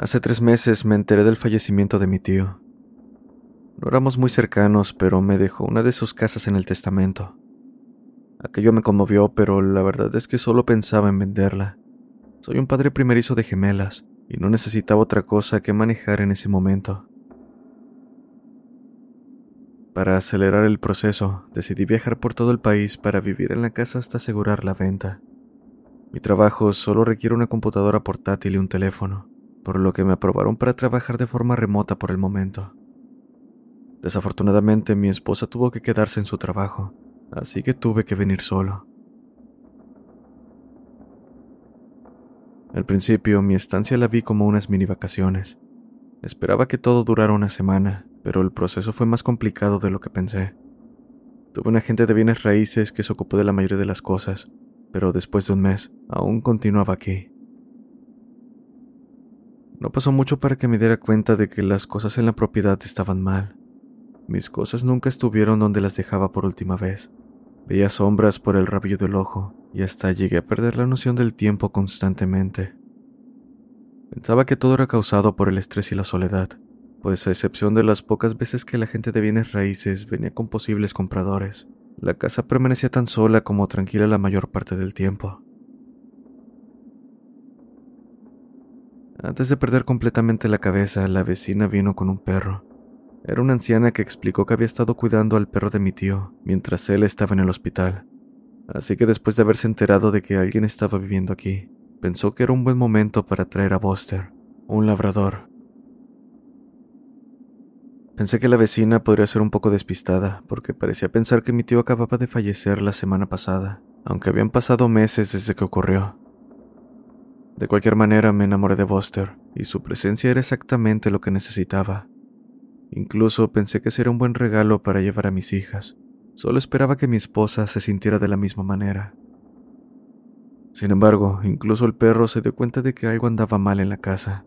Hace tres meses me enteré del fallecimiento de mi tío. No éramos muy cercanos, pero me dejó una de sus casas en el testamento. Aquello me conmovió, pero la verdad es que solo pensaba en venderla. Soy un padre primerizo de gemelas y no necesitaba otra cosa que manejar en ese momento. Para acelerar el proceso, decidí viajar por todo el país para vivir en la casa hasta asegurar la venta. Mi trabajo solo requiere una computadora portátil y un teléfono por lo que me aprobaron para trabajar de forma remota por el momento. Desafortunadamente mi esposa tuvo que quedarse en su trabajo, así que tuve que venir solo. Al principio mi estancia la vi como unas mini vacaciones. Esperaba que todo durara una semana, pero el proceso fue más complicado de lo que pensé. Tuve un agente de bienes raíces que se ocupó de la mayoría de las cosas, pero después de un mes aún continuaba aquí. No pasó mucho para que me diera cuenta de que las cosas en la propiedad estaban mal. Mis cosas nunca estuvieron donde las dejaba por última vez. Veía sombras por el rabillo del ojo y hasta llegué a perder la noción del tiempo constantemente. Pensaba que todo era causado por el estrés y la soledad, pues a excepción de las pocas veces que la gente de bienes raíces venía con posibles compradores, la casa permanecía tan sola como tranquila la mayor parte del tiempo. Antes de perder completamente la cabeza, la vecina vino con un perro. Era una anciana que explicó que había estado cuidando al perro de mi tío mientras él estaba en el hospital. Así que después de haberse enterado de que alguien estaba viviendo aquí, pensó que era un buen momento para traer a Buster, un labrador. Pensé que la vecina podría ser un poco despistada, porque parecía pensar que mi tío acababa de fallecer la semana pasada, aunque habían pasado meses desde que ocurrió. De cualquier manera me enamoré de Buster, y su presencia era exactamente lo que necesitaba. Incluso pensé que sería un buen regalo para llevar a mis hijas. Solo esperaba que mi esposa se sintiera de la misma manera. Sin embargo, incluso el perro se dio cuenta de que algo andaba mal en la casa.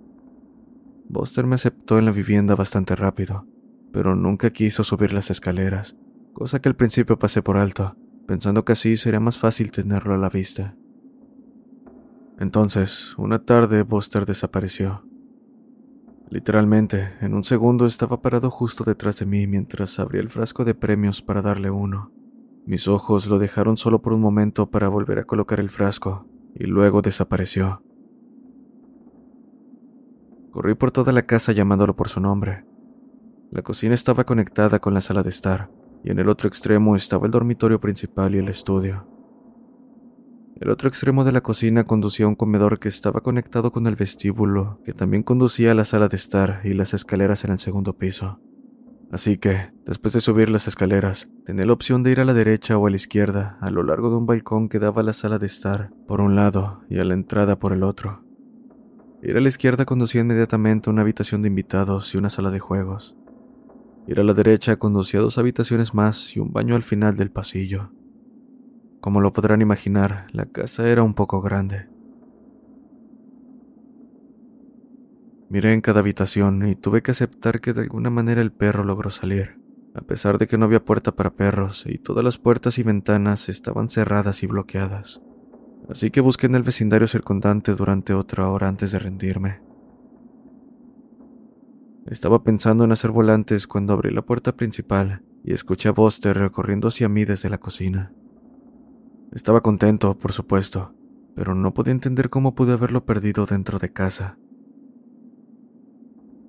Buster me aceptó en la vivienda bastante rápido, pero nunca quiso subir las escaleras, cosa que al principio pasé por alto, pensando que así sería más fácil tenerlo a la vista. Entonces, una tarde, Buster desapareció. Literalmente, en un segundo estaba parado justo detrás de mí mientras abría el frasco de premios para darle uno. Mis ojos lo dejaron solo por un momento para volver a colocar el frasco, y luego desapareció. Corrí por toda la casa llamándolo por su nombre. La cocina estaba conectada con la sala de estar, y en el otro extremo estaba el dormitorio principal y el estudio. El otro extremo de la cocina conducía a un comedor que estaba conectado con el vestíbulo, que también conducía a la sala de estar y las escaleras en el segundo piso. Así que, después de subir las escaleras, tenía la opción de ir a la derecha o a la izquierda, a lo largo de un balcón que daba a la sala de estar por un lado y a la entrada por el otro. Ir a la izquierda conducía inmediatamente a una habitación de invitados y una sala de juegos. Ir a la derecha conducía a dos habitaciones más y un baño al final del pasillo. Como lo podrán imaginar, la casa era un poco grande. Miré en cada habitación y tuve que aceptar que de alguna manera el perro logró salir, a pesar de que no había puerta para perros y todas las puertas y ventanas estaban cerradas y bloqueadas. Así que busqué en el vecindario circundante durante otra hora antes de rendirme. Estaba pensando en hacer volantes cuando abrí la puerta principal y escuché a Buster recorriendo hacia mí desde la cocina. Estaba contento, por supuesto, pero no podía entender cómo pude haberlo perdido dentro de casa.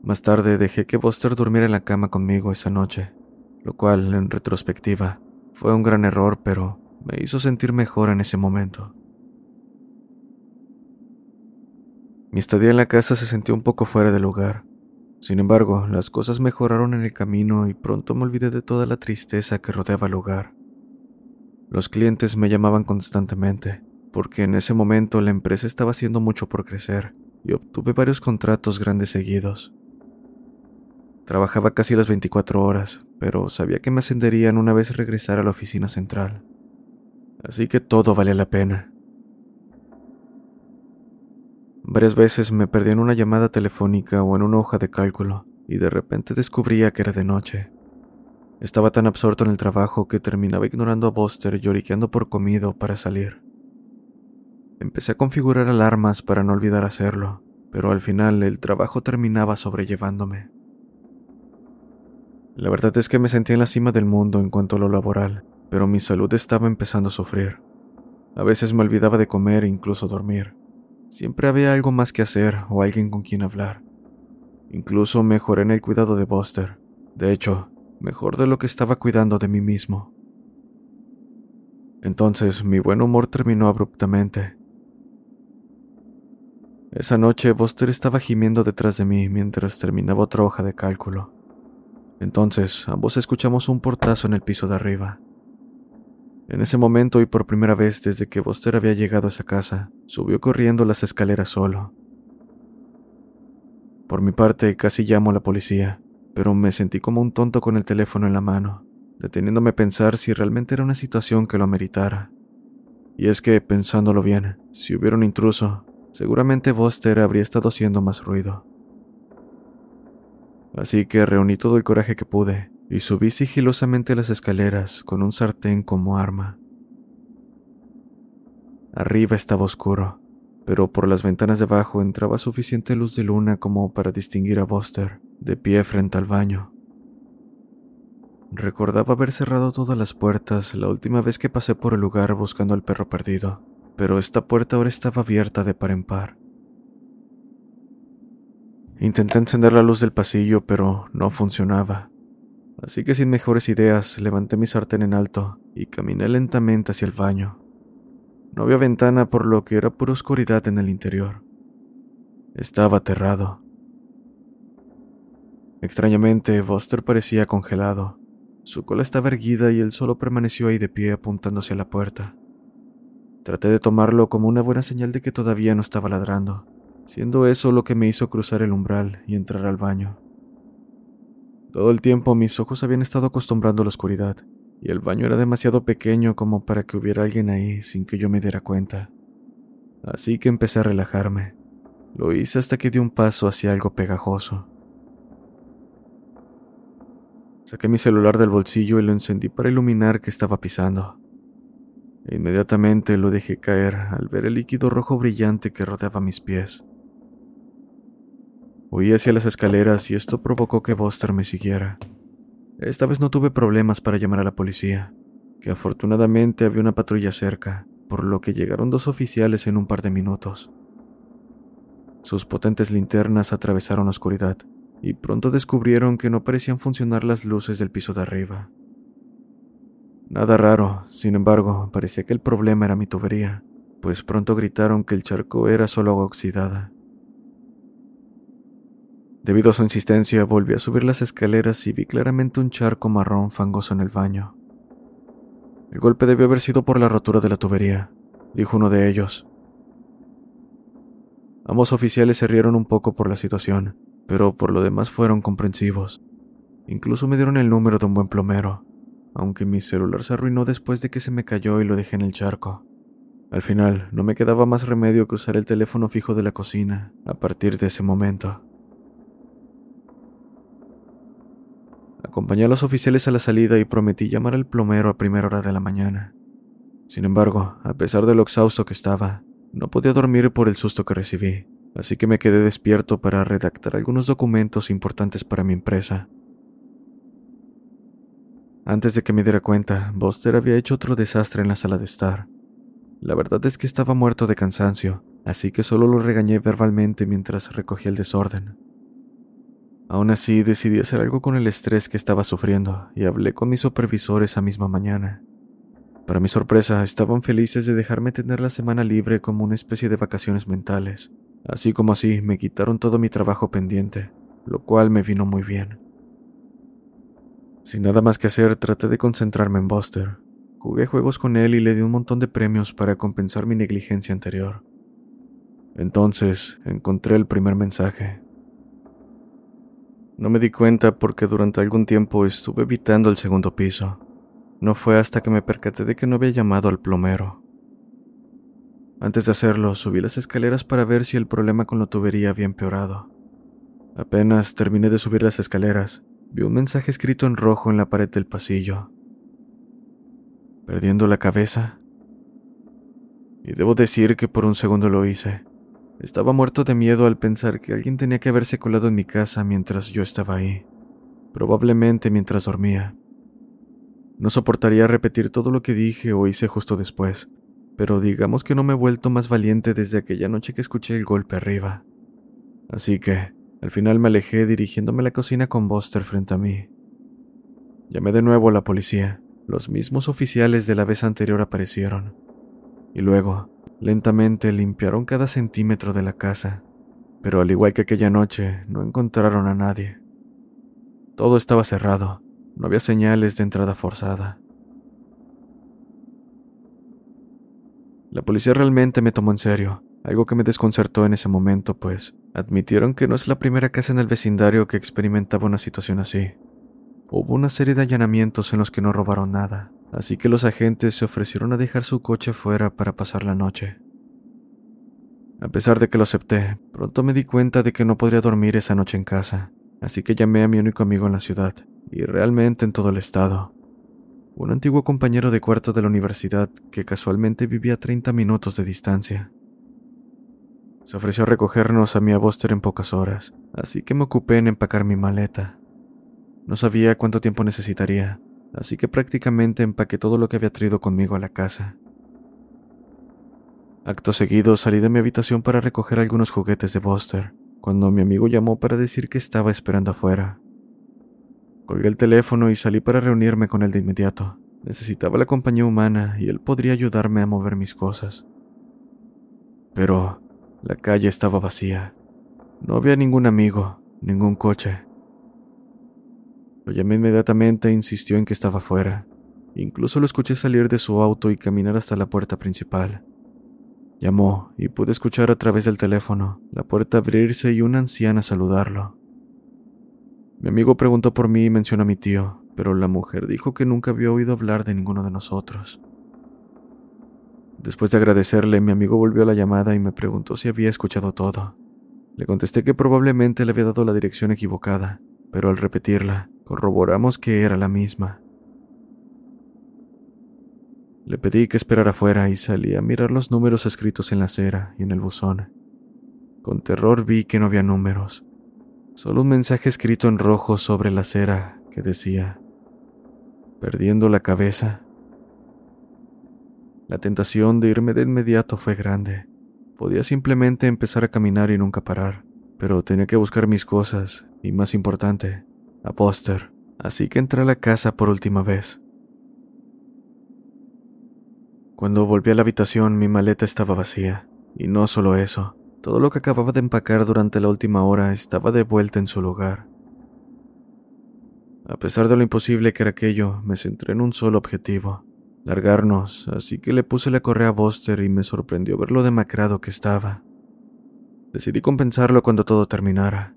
Más tarde dejé que Buster durmiera en la cama conmigo esa noche, lo cual, en retrospectiva, fue un gran error, pero me hizo sentir mejor en ese momento. Mi estadía en la casa se sentía un poco fuera de lugar. Sin embargo, las cosas mejoraron en el camino y pronto me olvidé de toda la tristeza que rodeaba el lugar. Los clientes me llamaban constantemente, porque en ese momento la empresa estaba haciendo mucho por crecer y obtuve varios contratos grandes seguidos. Trabajaba casi las 24 horas, pero sabía que me ascenderían una vez regresara a la oficina central. Así que todo valía la pena. Varias veces me perdí en una llamada telefónica o en una hoja de cálculo, y de repente descubría que era de noche. Estaba tan absorto en el trabajo que terminaba ignorando a Buster lloriqueando por comido para salir. Empecé a configurar alarmas para no olvidar hacerlo, pero al final el trabajo terminaba sobrellevándome. La verdad es que me sentía en la cima del mundo en cuanto a lo laboral, pero mi salud estaba empezando a sufrir. A veces me olvidaba de comer e incluso dormir. Siempre había algo más que hacer o alguien con quien hablar. Incluso mejoré en el cuidado de Buster. De hecho, mejor de lo que estaba cuidando de mí mismo. Entonces mi buen humor terminó abruptamente. Esa noche Buster estaba gimiendo detrás de mí mientras terminaba otra hoja de cálculo. Entonces ambos escuchamos un portazo en el piso de arriba. En ese momento y por primera vez desde que Buster había llegado a esa casa, subió corriendo las escaleras solo. Por mi parte casi llamo a la policía, pero me sentí como un tonto con el teléfono en la mano, deteniéndome a pensar si realmente era una situación que lo ameritara. Y es que, pensándolo bien, si hubiera un intruso, seguramente Buster habría estado haciendo más ruido. Así que reuní todo el coraje que pude y subí sigilosamente las escaleras con un sartén como arma. Arriba estaba oscuro, pero por las ventanas de abajo entraba suficiente luz de luna como para distinguir a Buster de pie frente al baño. Recordaba haber cerrado todas las puertas la última vez que pasé por el lugar buscando al perro perdido, pero esta puerta ahora estaba abierta de par en par. Intenté encender la luz del pasillo, pero no funcionaba. Así que sin mejores ideas levanté mi sartén en alto y caminé lentamente hacia el baño. No había ventana por lo que era pura oscuridad en el interior. Estaba aterrado. Extrañamente, Buster parecía congelado. Su cola estaba erguida y él solo permaneció ahí de pie apuntando hacia la puerta. Traté de tomarlo como una buena señal de que todavía no estaba ladrando, siendo eso lo que me hizo cruzar el umbral y entrar al baño. Todo el tiempo mis ojos habían estado acostumbrando a la oscuridad, y el baño era demasiado pequeño como para que hubiera alguien ahí sin que yo me diera cuenta. Así que empecé a relajarme. Lo hice hasta que di un paso hacia algo pegajoso. Saqué mi celular del bolsillo y lo encendí para iluminar que estaba pisando. Inmediatamente lo dejé caer al ver el líquido rojo brillante que rodeaba mis pies. Huí hacia las escaleras y esto provocó que Buster me siguiera. Esta vez no tuve problemas para llamar a la policía, que afortunadamente había una patrulla cerca, por lo que llegaron dos oficiales en un par de minutos. Sus potentes linternas atravesaron la oscuridad y pronto descubrieron que no parecían funcionar las luces del piso de arriba. Nada raro, sin embargo, parecía que el problema era mi tubería, pues pronto gritaron que el charco era solo agua oxidada. Debido a su insistencia, volví a subir las escaleras y vi claramente un charco marrón fangoso en el baño. El golpe debió haber sido por la rotura de la tubería, dijo uno de ellos. Ambos oficiales se rieron un poco por la situación, pero por lo demás fueron comprensivos. Incluso me dieron el número de un buen plomero, aunque mi celular se arruinó después de que se me cayó y lo dejé en el charco. Al final, no me quedaba más remedio que usar el teléfono fijo de la cocina a partir de ese momento. Acompañé a los oficiales a la salida y prometí llamar al plomero a primera hora de la mañana. Sin embargo, a pesar de lo exhausto que estaba, no podía dormir por el susto que recibí, así que me quedé despierto para redactar algunos documentos importantes para mi empresa. Antes de que me diera cuenta, Buster había hecho otro desastre en la sala de estar. La verdad es que estaba muerto de cansancio, así que solo lo regañé verbalmente mientras recogía el desorden. Aún así, decidí hacer algo con el estrés que estaba sufriendo y hablé con mis supervisores esa misma mañana. Para mi sorpresa, estaban felices de dejarme tener la semana libre como una especie de vacaciones mentales, Así como así, me quitaron todo mi trabajo pendiente, lo cual me vino muy bien. Sin nada más que hacer, traté de concentrarme en Buster. Jugué juegos con él y le di un montón de premios para compensar mi negligencia anterior. Entonces encontré el primer mensaje. No me di cuenta porque durante algún tiempo estuve evitando el segundo piso. No fue hasta que me percaté de que no había llamado al plomero. Antes de hacerlo, subí las escaleras para ver si el problema con la tubería había empeorado. Apenas terminé de subir las escaleras, vi un mensaje escrito en rojo en la pared del pasillo. Perdiendo la cabeza. Y debo decir que por un segundo lo hice. Estaba muerto de miedo al pensar que alguien tenía que haberse colado en mi casa mientras yo estaba ahí, probablemente mientras dormía. No soportaría repetir todo lo que dije o hice justo después, pero digamos que no me he vuelto más valiente desde aquella noche que escuché el golpe arriba. Así que, al final me alejé dirigiéndome a la cocina con Buster frente a mí. Llamé de nuevo a la policía. Los mismos oficiales de la vez anterior aparecieron. Y luego, lentamente limpiaron cada centímetro de la casa. Pero al igual que aquella noche, no encontraron a nadie. Todo estaba cerrado. No había señales de entrada forzada. La policía realmente me tomó en serio, algo que me desconcertó en ese momento, pues admitieron que no es la primera casa en el vecindario que experimentaba una situación así. Hubo una serie de allanamientos en los que no robaron nada, así que los agentes se ofrecieron a dejar su coche fuera para pasar la noche. A pesar de que lo acepté, pronto me di cuenta de que no podría dormir esa noche en casa, así que llamé a mi único amigo en la ciudad, y realmente en todo el estado, un antiguo compañero de cuarto de la universidad que casualmente vivía a 30 minutos de distancia. Se ofreció a recogernos a mi Buster en pocas horas, así que me ocupé en empacar mi maleta. No sabía cuánto tiempo necesitaría, así que prácticamente empaqué todo lo que había traído conmigo a la casa. Acto seguido salí de mi habitación para recoger algunos juguetes de Buster, cuando mi amigo llamó para decir que estaba esperando afuera. Colgué el teléfono y salí para reunirme con él de inmediato. Necesitaba la compañía humana y él podría ayudarme a mover mis cosas. Pero la calle estaba vacía. No había ningún amigo, ningún coche. Lo llamé inmediatamente e insistió en que estaba fuera. Incluso lo escuché salir de su auto y caminar hasta la puerta principal. Llamó y pude escuchar a través del teléfono la puerta abrirse y una anciana saludarlo. Mi amigo preguntó por mí y mencionó a mi tío, pero la mujer dijo que nunca había oído hablar de ninguno de nosotros. Después de agradecerle, mi amigo volvió a la llamada y me preguntó si había escuchado todo. Le contesté que probablemente le había dado la dirección equivocada, pero al repetirla, corroboramos que era la misma. Le pedí que esperara afuera y salí a mirar los números escritos en la acera y en el buzón. Con terror vi que no había números, Solo un mensaje escrito en rojo sobre la acera que decía, perdiendo la cabeza. La tentación de irme de inmediato fue grande. Podía simplemente empezar a caminar y nunca parar, pero tenía que buscar mis cosas y, más importante, a Buster. Así que entré a la casa por última vez. Cuando volví a la habitación mi maleta estaba vacía, y no solo eso, todo lo que acababa de empacar durante la última hora estaba de vuelta en su lugar. A pesar de lo imposible que era aquello, me centré en un solo objetivo, largarnos, así que le puse la correa a Buster y me sorprendió ver lo demacrado que estaba. Decidí compensarlo cuando todo terminara.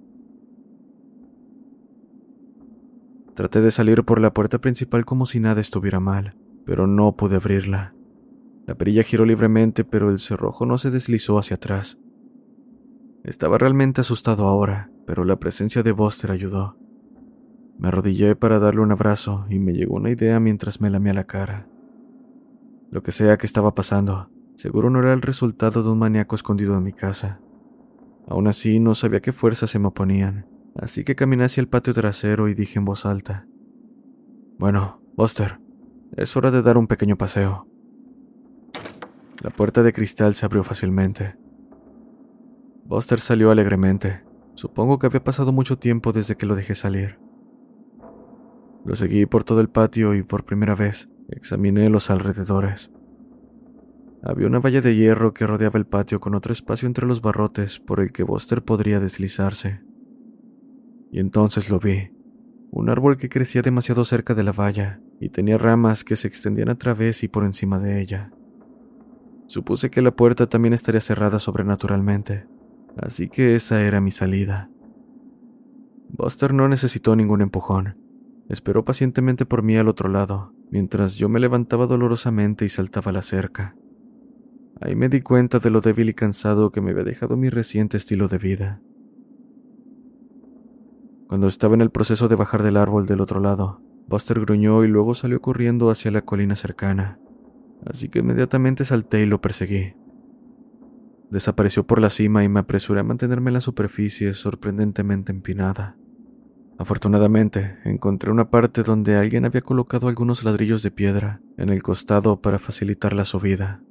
Traté de salir por la puerta principal como si nada estuviera mal, pero no pude abrirla. La perilla giró libremente, pero el cerrojo no se deslizó hacia atrás. Estaba realmente asustado ahora, pero la presencia de Buster ayudó. Me arrodillé para darle un abrazo y me llegó una idea mientras me lamía la cara. Lo que sea que estaba pasando, seguro no era el resultado de un maníaco escondido en mi casa. Aún así, no sabía qué fuerzas se me oponían, así que caminé hacia el patio trasero y dije en voz alta: Bueno, Buster, es hora de dar un pequeño paseo. La puerta de cristal se abrió fácilmente Buster salió alegremente. Supongo que había pasado mucho tiempo desde que lo dejé salir. Lo seguí por todo el patio y por primera vez examiné los alrededores. había una valla de hierro que rodeaba el patio con otro espacio entre los barrotes por el que Buster podría deslizarse. Y entonces lo vi. Un árbol que crecía demasiado cerca de la valla y tenía ramas que se extendían a través y por encima de ella. Supuse que la puerta también estaría cerrada sobrenaturalmente, así que esa era mi salida. Buster no necesitó ningún empujón. Esperó pacientemente por mí al otro lado, mientras yo me levantaba dolorosamente y saltaba la cerca. Ahí me di cuenta de lo débil y cansado que me había dejado mi reciente estilo de vida. Cuando estaba en el proceso de bajar del árbol del otro lado, Buster gruñó y luego salió corriendo hacia la colina cercana, así que inmediatamente salté y lo perseguí. Desapareció por la cima y me apresuré a mantenerme en la superficie sorprendentemente empinada. Afortunadamente, encontré una parte donde alguien había colocado algunos ladrillos de piedra en el costado para facilitar la subida.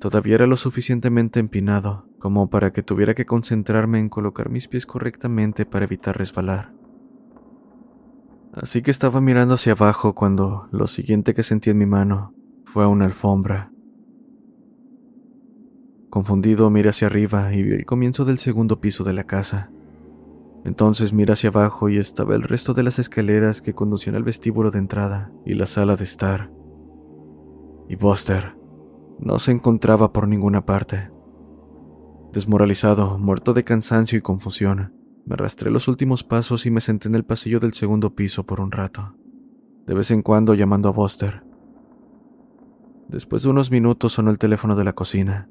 Todavía era lo suficientemente empinado como para que tuviera que concentrarme en colocar mis pies correctamente para evitar resbalar. Así que estaba mirando hacia abajo cuando lo siguiente que sentí en mi mano fue una alfombra. Confundido miré hacia arriba y vi el comienzo del segundo piso de la casa. Entonces miré hacia abajo y estaba el resto de las escaleras que conducían al vestíbulo de entrada y la sala de estar. Y Buster no se encontraba por ninguna parte. Desmoralizado, muerto de cansancio y confusión, me arrastré los últimos pasos y me senté en el pasillo del segundo piso por un rato, de vez en cuando llamando a Buster. Después de unos minutos sonó el teléfono de la cocina.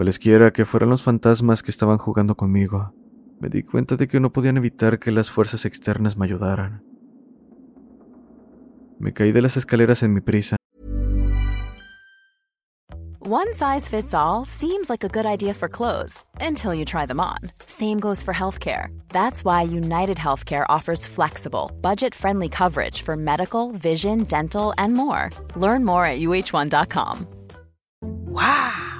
Cualesquiera que fueran los fantasmas que estaban jugando conmigo, me di cuenta de que no podían evitar que las fuerzas externas me ayudaran. Me caí de las escaleras en mi prisa One size fits all seems like a good idea for clothes until you try them on. Same goes for healthcare. That's why United Healthcare offers flexible, budget friendly coverage for medical, vision, dental, and more. Learn more at uh1.com. Wow!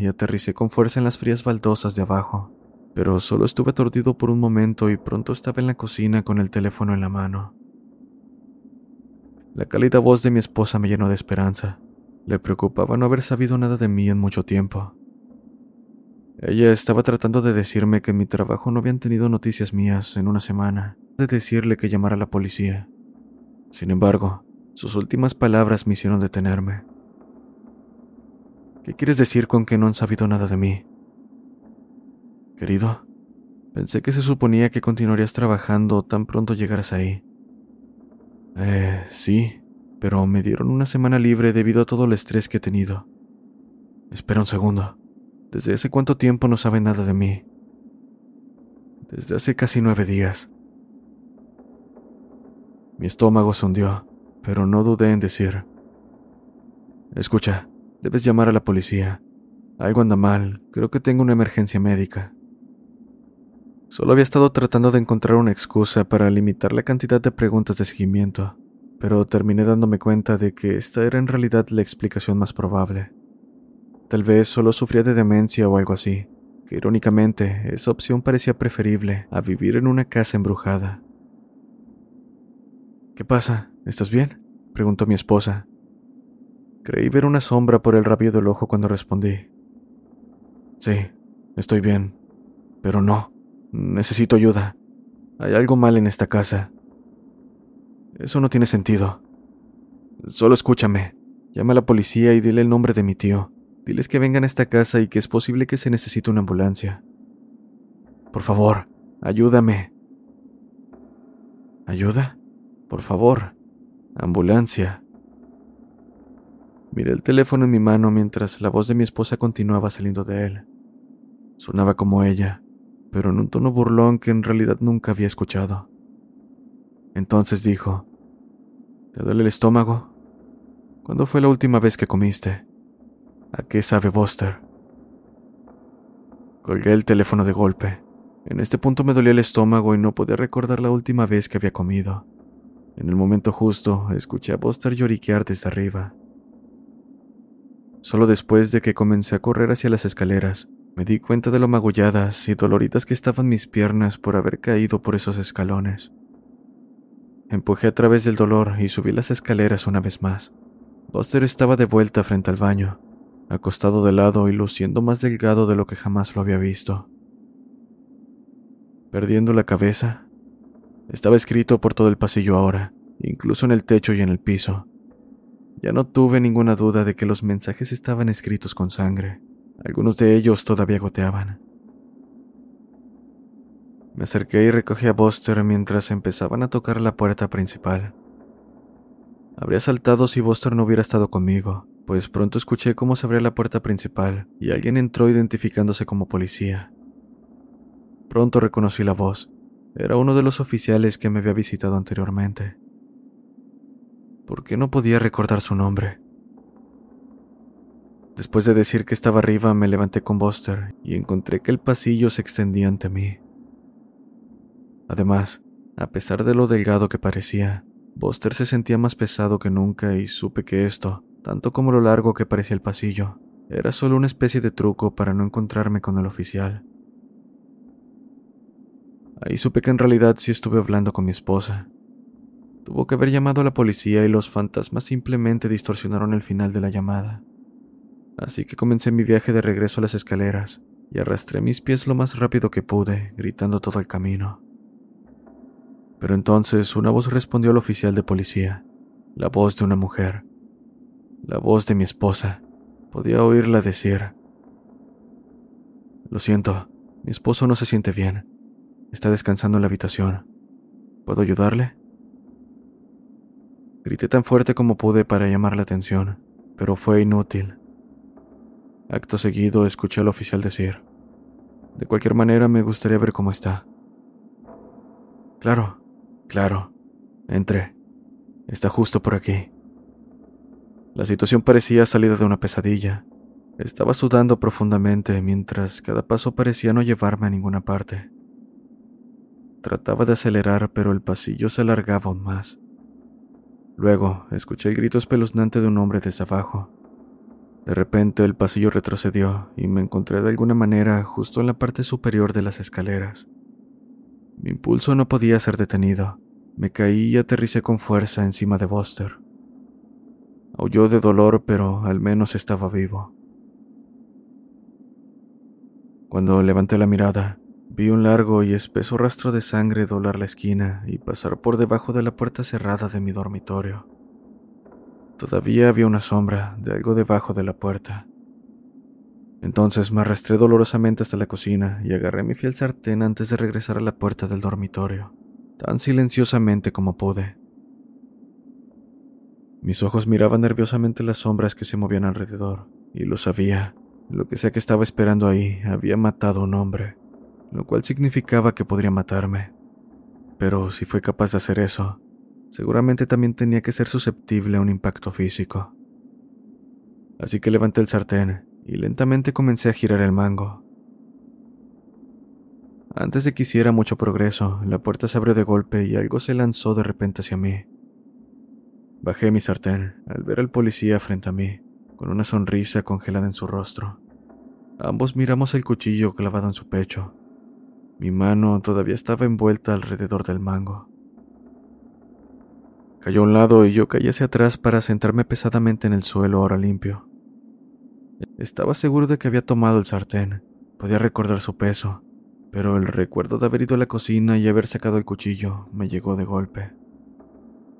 Y aterricé con fuerza en las frías baldosas de abajo. Pero solo estuve aturdido por un momento y pronto estaba en la cocina con el teléfono en la mano. La cálida voz de mi esposa me llenó de esperanza. Le preocupaba no haber sabido nada de mí en mucho tiempo. Ella estaba tratando de decirme que en mi trabajo no habían tenido noticias mías en una semana, de decirle que llamara a la policía. Sin embargo, sus últimas palabras me hicieron detenerme. ¿Qué quieres decir con que no han sabido nada de mí? Querido, pensé que se suponía que continuarías trabajando tan pronto llegaras ahí. Eh, sí, pero me dieron una semana libre debido a todo el estrés que he tenido. Espera un segundo. ¿Desde hace cuánto tiempo no sabe nada de mí? Desde hace casi nueve días. Mi estómago se hundió, pero no dudé en decir. Escucha, debes llamar a la policía. Algo anda mal, creo que tengo una emergencia médica. Solo había estado tratando de encontrar una excusa para limitar la cantidad de preguntas de seguimiento, pero terminé dándome cuenta de que esta era en realidad la explicación más probable. Tal vez solo sufría de demencia o algo así, que irónicamente esa opción parecía preferible a vivir en una casa embrujada. ¿Qué pasa? ¿Estás bien? preguntó mi esposa. Creí ver una sombra por el rabio del ojo cuando respondí. Sí, estoy bien, pero no. Necesito ayuda. Hay algo mal en esta casa. Eso no tiene sentido. Solo escúchame. Llama a la policía y dile el nombre de mi tío. Diles que vengan a esta casa y que es posible que se necesite una ambulancia. Por favor, ayúdame. ¿Ayuda? Por favor. Ambulancia. Miré el teléfono en mi mano mientras la voz de mi esposa continuaba saliendo de él. Sonaba como ella, pero en un tono burlón que en realidad nunca había escuchado. Entonces dijo, ¿Te duele el estómago? ¿Cuándo fue la última vez que comiste? ¿A qué sabe Buster? Colgué el teléfono de golpe. En este punto me dolía el estómago y no podía recordar la última vez que había comido. En el momento justo, escuché a Buster lloriquear desde arriba. Solo después de que comencé a correr hacia las escaleras, me di cuenta de lo magulladas y doloridas que estaban mis piernas por haber caído por esos escalones. Empujé a través del dolor y subí las escaleras una vez más. Buster estaba de vuelta frente al baño, acostado de lado y luciendo más delgado de lo que jamás lo había visto. Perdiendo la cabeza, estaba escrito por todo el pasillo ahora, incluso en el techo y en el piso. Ya no tuve ninguna duda de que los mensajes estaban escritos con sangre. Algunos de ellos todavía goteaban. Me acerqué y recogí a Buster mientras empezaban a tocar la puerta principal. Habría saltado si Buster no hubiera estado conmigo, pues pronto escuché cómo se abría la puerta principal y alguien entró identificándose como policía. Pronto reconocí la voz. Era uno de los oficiales que me había visitado anteriormente. ¿Por qué no podía recordar su nombre? Después de decir que estaba arriba, me levanté con Buster y encontré que el pasillo se extendía ante mí. Además, a pesar de lo delgado que parecía, Buster se sentía más pesado que nunca y supe que esto, tanto como lo largo que parecía el pasillo, era solo una especie de truco para no encontrarme con el oficial. Ahí supe que en realidad sí estuve hablando con mi esposa. Tuvo que haber llamado a la policía y los fantasmas simplemente distorsionaron el final de la llamada. Así que comencé mi viaje de regreso a las escaleras y arrastré mis pies lo más rápido que pude, gritando todo el camino. Pero entonces una voz respondió al oficial de policía, la voz de una mujer, la voz de mi esposa. Podía oírla decir, Lo siento, mi esposo no se siente bien. Está descansando en la habitación. ¿Puedo ayudarle? Grité tan fuerte como pude para llamar la atención, pero fue inútil. Acto seguido escuché al oficial decir, De cualquier manera me gustaría ver cómo está. Claro, claro. Entre. Está justo por aquí. La situación parecía salida de una pesadilla. Estaba sudando profundamente mientras cada paso parecía no llevarme a ninguna parte. Trataba de acelerar, pero el pasillo se alargaba aún más. Luego escuché el grito espeluznante de un hombre desde abajo. De repente el pasillo retrocedió y me encontré de alguna manera justo en la parte superior de las escaleras. Mi impulso no podía ser detenido. Me caí y aterricé con fuerza encima de Buster. Aulló de dolor, pero al menos estaba vivo. Cuando levanté la mirada, vi un largo y espeso rastro de sangre doblar la esquina y pasar por debajo de la puerta cerrada de mi dormitorio. Todavía había una sombra de algo debajo de la puerta. Entonces me arrastré dolorosamente hasta la cocina y agarré mi fiel sartén antes de regresar a la puerta del dormitorio, tan silenciosamente como pude. Mis ojos miraban nerviosamente las sombras que se movían alrededor, y lo sabía. Lo que sea que estaba esperando ahí había matado a un hombre, lo cual significaba que podría matarme. Pero si fue capaz de hacer eso, Seguramente también tenía que ser susceptible a un impacto físico. Así que levanté el sartén y lentamente comencé a girar el mango. Antes de que hiciera mucho progreso, la puerta se abrió de golpe y algo se lanzó de repente hacia mí. Bajé mi sartén al ver al policía frente a mí, con una sonrisa congelada en su rostro. Ambos miramos el cuchillo clavado en su pecho. Mi mano todavía estaba envuelta alrededor del mango. Cayó a un lado y yo caí hacia atrás para sentarme pesadamente en el suelo ahora limpio. Estaba seguro de que había tomado el sartén. Podía recordar su peso, pero el recuerdo de haber ido a la cocina y haber sacado el cuchillo me llegó de golpe.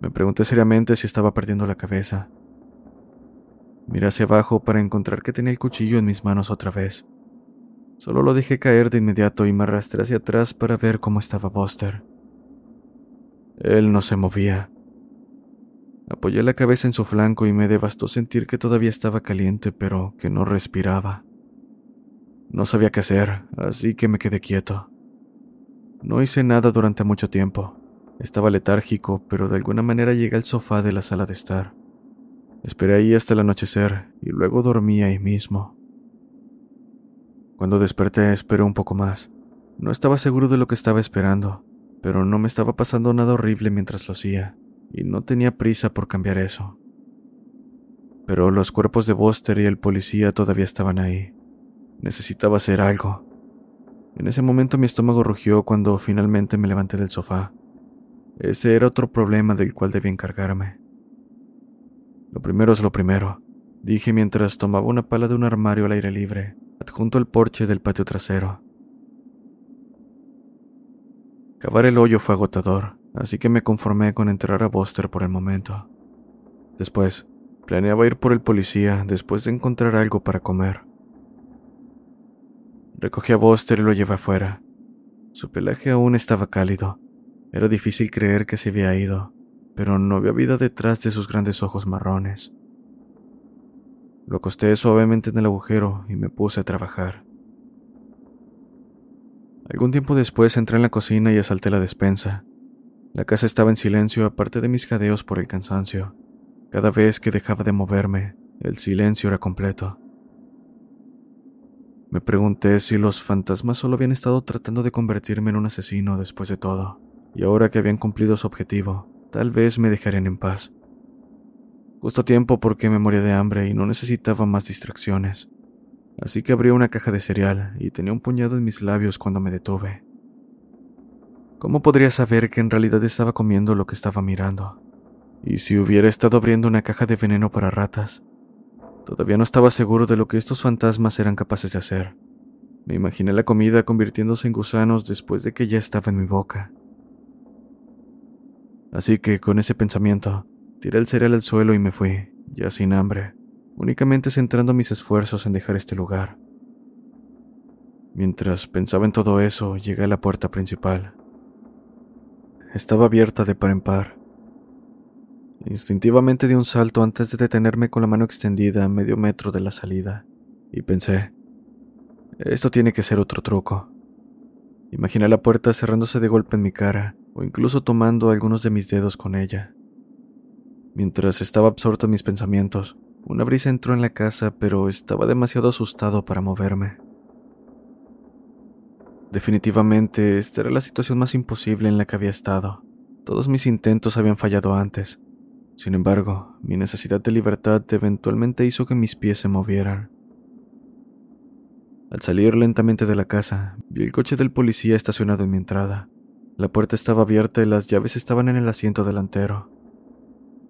Me pregunté seriamente si estaba perdiendo la cabeza. Miré hacia abajo para encontrar que tenía el cuchillo en mis manos otra vez. Solo lo dejé caer de inmediato y me arrastré hacia atrás para ver cómo estaba Buster. Él no se movía. Apoyé la cabeza en su flanco y me devastó sentir que todavía estaba caliente, pero que no respiraba. No sabía qué hacer, así que me quedé quieto. No hice nada durante mucho tiempo. Estaba letárgico, pero de alguna manera llegué al sofá de la sala de estar. Esperé ahí hasta el anochecer y luego dormí ahí mismo. Cuando desperté esperé un poco más. No estaba seguro de lo que estaba esperando, pero no me estaba pasando nada horrible mientras lo hacía, y no tenía prisa por cambiar eso. Pero los cuerpos de Buster y el policía todavía estaban ahí. Necesitaba hacer algo. En ese momento mi estómago rugió cuando finalmente me levanté del sofá. Ese era otro problema del cual debía encargarme. Lo primero es lo primero, dije mientras tomaba una pala de un armario al aire libre, adjunto al porche del patio trasero. Cavar el hoyo fue agotador, así que me conformé con enterrar a Buster por el momento. Después, planeaba ir por el policía después de encontrar algo para comer. Recogí a Buster y lo llevé afuera. Su pelaje aún estaba cálido. Era difícil creer que se había ido, pero no había vida detrás de sus grandes ojos marrones. Lo acosté suavemente en el agujero y me puse a trabajar. Algún tiempo después entré en la cocina y asalté la despensa. La casa estaba en silencio aparte de mis jadeos por el cansancio. Cada vez que dejaba de moverme, el silencio era completo. Me pregunté si los fantasmas solo habían estado tratando de convertirme en un asesino después de todo, y ahora que habían cumplido su objetivo, tal vez me dejarían en paz. Justo tiempo porque me moría de hambre y no necesitaba más distracciones. Así que abrí una caja de cereal y tenía un puñado en mis labios cuando me detuve. ¿Cómo podría saber que en realidad estaba comiendo lo que estaba mirando? Y si hubiera estado abriendo una caja de veneno para ratas, todavía no estaba seguro de lo que estos fantasmas eran capaces de hacer. Me imaginé la comida convirtiéndose en gusanos después de que ya estaba en mi boca. Así que con ese pensamiento, tiré el cereal al suelo y me fui, ya sin hambre únicamente centrando mis esfuerzos en dejar este lugar. Mientras pensaba en todo eso, llegué a la puerta principal. Estaba abierta de par en par. Instintivamente di un salto antes de detenerme con la mano extendida a medio metro de la salida, y pensé, esto tiene que ser otro truco. Imaginé la puerta cerrándose de golpe en mi cara, o incluso tomando algunos de mis dedos con ella. Mientras estaba absorto en mis pensamientos, una brisa entró en la casa, pero estaba demasiado asustado para moverme. Definitivamente, esta era la situación más imposible en la que había estado. Todos mis intentos habían fallado antes. Sin embargo, mi necesidad de libertad eventualmente hizo que mis pies se movieran. Al salir lentamente de la casa, vi el coche del policía estacionado en mi entrada. La puerta estaba abierta y las llaves estaban en el asiento delantero.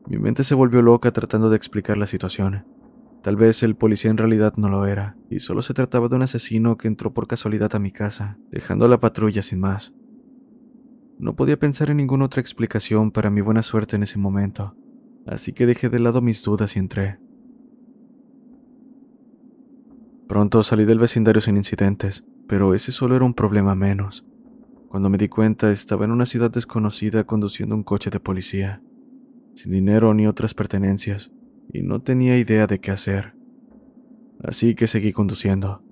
Mi mente se volvió loca tratando de explicar la situación. Tal vez el policía en realidad no lo era, y solo se trataba de un asesino que entró por casualidad a mi casa, dejando a la patrulla sin más. No podía pensar en ninguna otra explicación para mi buena suerte en ese momento, así que dejé de lado mis dudas y entré. Pronto salí del vecindario sin incidentes, pero ese solo era un problema menos. Cuando me di cuenta estaba en una ciudad desconocida conduciendo un coche de policía sin dinero ni otras pertenencias, y no tenía idea de qué hacer. Así que seguí conduciendo.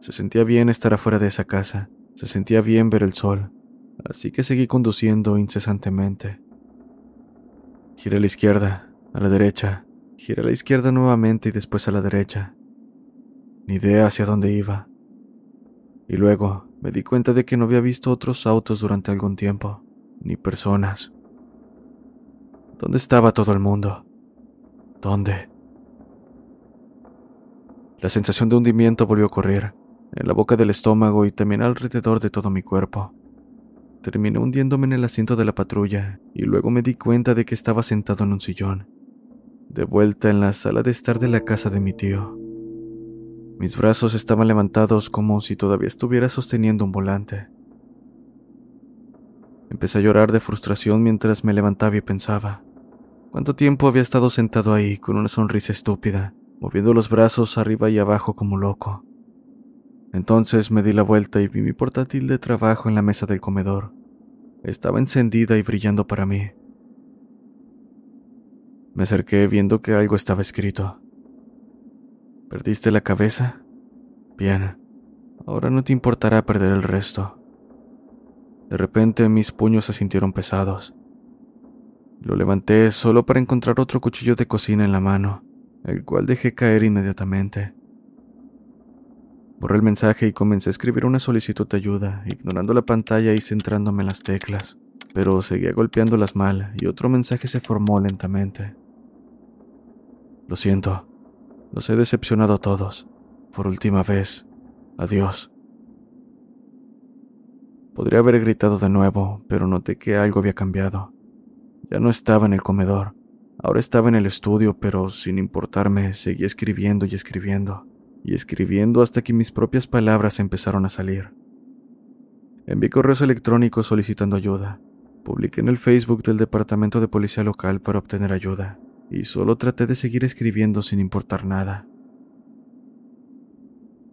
Se sentía bien estar afuera de esa casa, se sentía bien ver el sol, así que seguí conduciendo incesantemente. Giré a la izquierda, a la derecha, giré a la izquierda nuevamente y después a la derecha. Ni idea hacia dónde iba. Y luego me di cuenta de que no había visto otros autos durante algún tiempo, ni personas. ¿Dónde estaba todo el mundo? ¿Dónde? La sensación de hundimiento volvió a ocurrir, en la boca del estómago y también alrededor de todo mi cuerpo. Terminé hundiéndome en el asiento de la patrulla y luego me di cuenta de que estaba sentado en un sillón, de vuelta en la sala de estar de la casa de mi tío. Mis brazos estaban levantados como si todavía estuviera sosteniendo un volante. Empecé a llorar de frustración mientras me levantaba y pensaba, ¿cuánto tiempo había estado sentado ahí con una sonrisa estúpida, moviendo los brazos arriba y abajo como loco? Entonces me di la vuelta y vi mi portátil de trabajo en la mesa del comedor. Estaba encendida y brillando para mí. Me acerqué viendo que algo estaba escrito. ¿Perdiste la cabeza? Bien, ahora no te importará perder el resto. De repente mis puños se sintieron pesados. Lo levanté solo para encontrar otro cuchillo de cocina en la mano, el cual dejé caer inmediatamente. Borré el mensaje y comencé a escribir una solicitud de ayuda, ignorando la pantalla y centrándome en las teclas, pero seguía golpeándolas mal y otro mensaje se formó lentamente. Lo siento, los he decepcionado a todos. Por última vez, adiós. Podría haber gritado de nuevo, pero noté que algo había cambiado. Ya no estaba en el comedor, ahora estaba en el estudio, pero sin importarme, seguía escribiendo y escribiendo, y escribiendo hasta que mis propias palabras empezaron a salir. Envié correos electrónicos solicitando ayuda. Publiqué en el Facebook del Departamento de Policía Local para obtener ayuda, y solo traté de seguir escribiendo sin importar nada.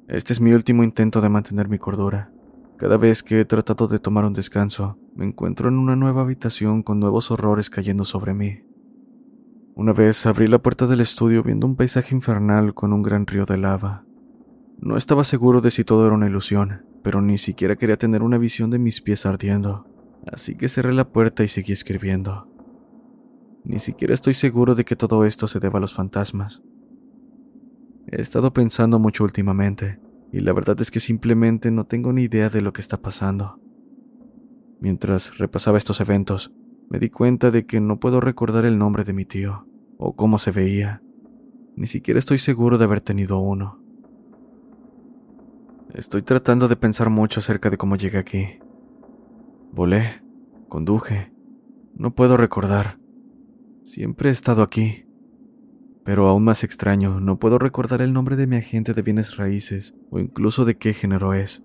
Este es mi último intento de mantener mi cordura. Cada vez que he tratado de tomar un descanso, me encuentro en una nueva habitación con nuevos horrores cayendo sobre mí. Una vez abrí la puerta del estudio viendo un paisaje infernal con un gran río de lava. No estaba seguro de si todo era una ilusión, pero ni siquiera quería tener una visión de mis pies ardiendo, así que cerré la puerta y seguí escribiendo. Ni siquiera estoy seguro de que todo esto se deba a los fantasmas. He estado pensando mucho últimamente, y la verdad es que simplemente no tengo ni idea de lo que está pasando. Mientras repasaba estos eventos, me di cuenta de que no puedo recordar el nombre de mi tío, o cómo se veía. Ni siquiera estoy seguro de haber tenido uno. Estoy tratando de pensar mucho acerca de cómo llegué aquí. Volé, conduje, no puedo recordar. Siempre he estado aquí. Pero aún más extraño, no puedo recordar el nombre de mi agente de bienes raíces o incluso de qué género es.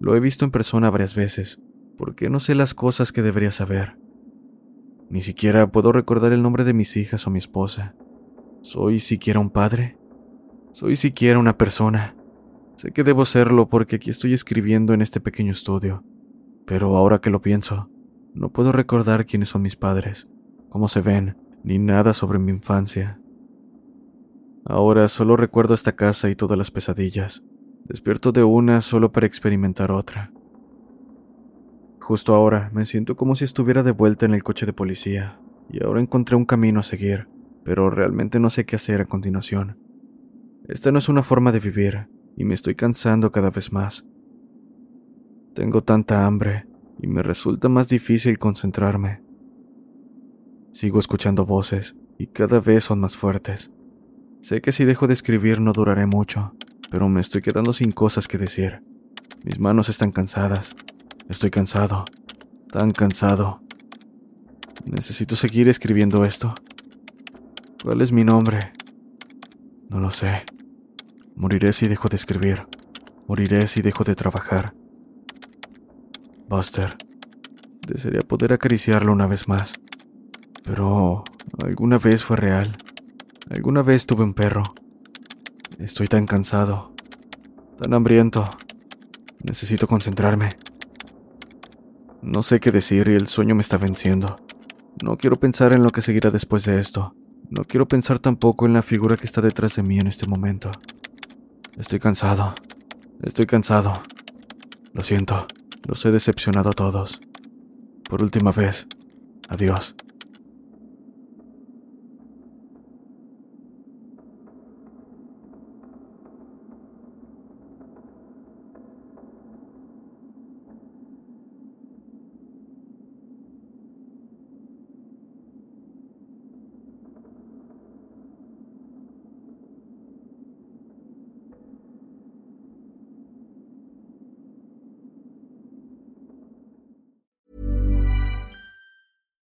Lo he visto en persona varias veces, porque no sé las cosas que debería saber. Ni siquiera puedo recordar el nombre de mis hijas o mi esposa. ¿Soy siquiera un padre? ¿Soy siquiera una persona? Sé que debo serlo porque aquí estoy escribiendo en este pequeño estudio, pero ahora que lo pienso, no puedo recordar quiénes son mis padres, cómo se ven, ni nada sobre mi infancia. Ahora solo recuerdo esta casa y todas las pesadillas. Despierto de una solo para experimentar otra. Justo ahora me siento como si estuviera de vuelta en el coche de policía, y ahora encontré un camino a seguir, pero realmente no sé qué hacer a continuación. Esta no es una forma de vivir, y me estoy cansando cada vez más. Tengo tanta hambre, y me resulta más difícil concentrarme. Sigo escuchando voces, y cada vez son más fuertes. Sé que si dejo de escribir no duraré mucho, pero me estoy quedando sin cosas que decir. Mis manos están cansadas. Estoy cansado. Tan cansado. Necesito seguir escribiendo esto. ¿Cuál es mi nombre? No lo sé. Moriré si dejo de escribir. Moriré si dejo de trabajar. Buster. Desearía poder acariciarlo una vez más. Pero alguna vez fue real. Alguna vez tuve un perro. Estoy tan cansado, tan hambriento. Necesito concentrarme. No sé qué decir y el sueño me está venciendo. No quiero pensar en lo que seguirá después de esto. No quiero pensar tampoco en la figura que está detrás de mí en este momento. Estoy cansado. Estoy cansado. Lo siento. Los he decepcionado a todos. Por última vez. Adiós.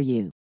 for you.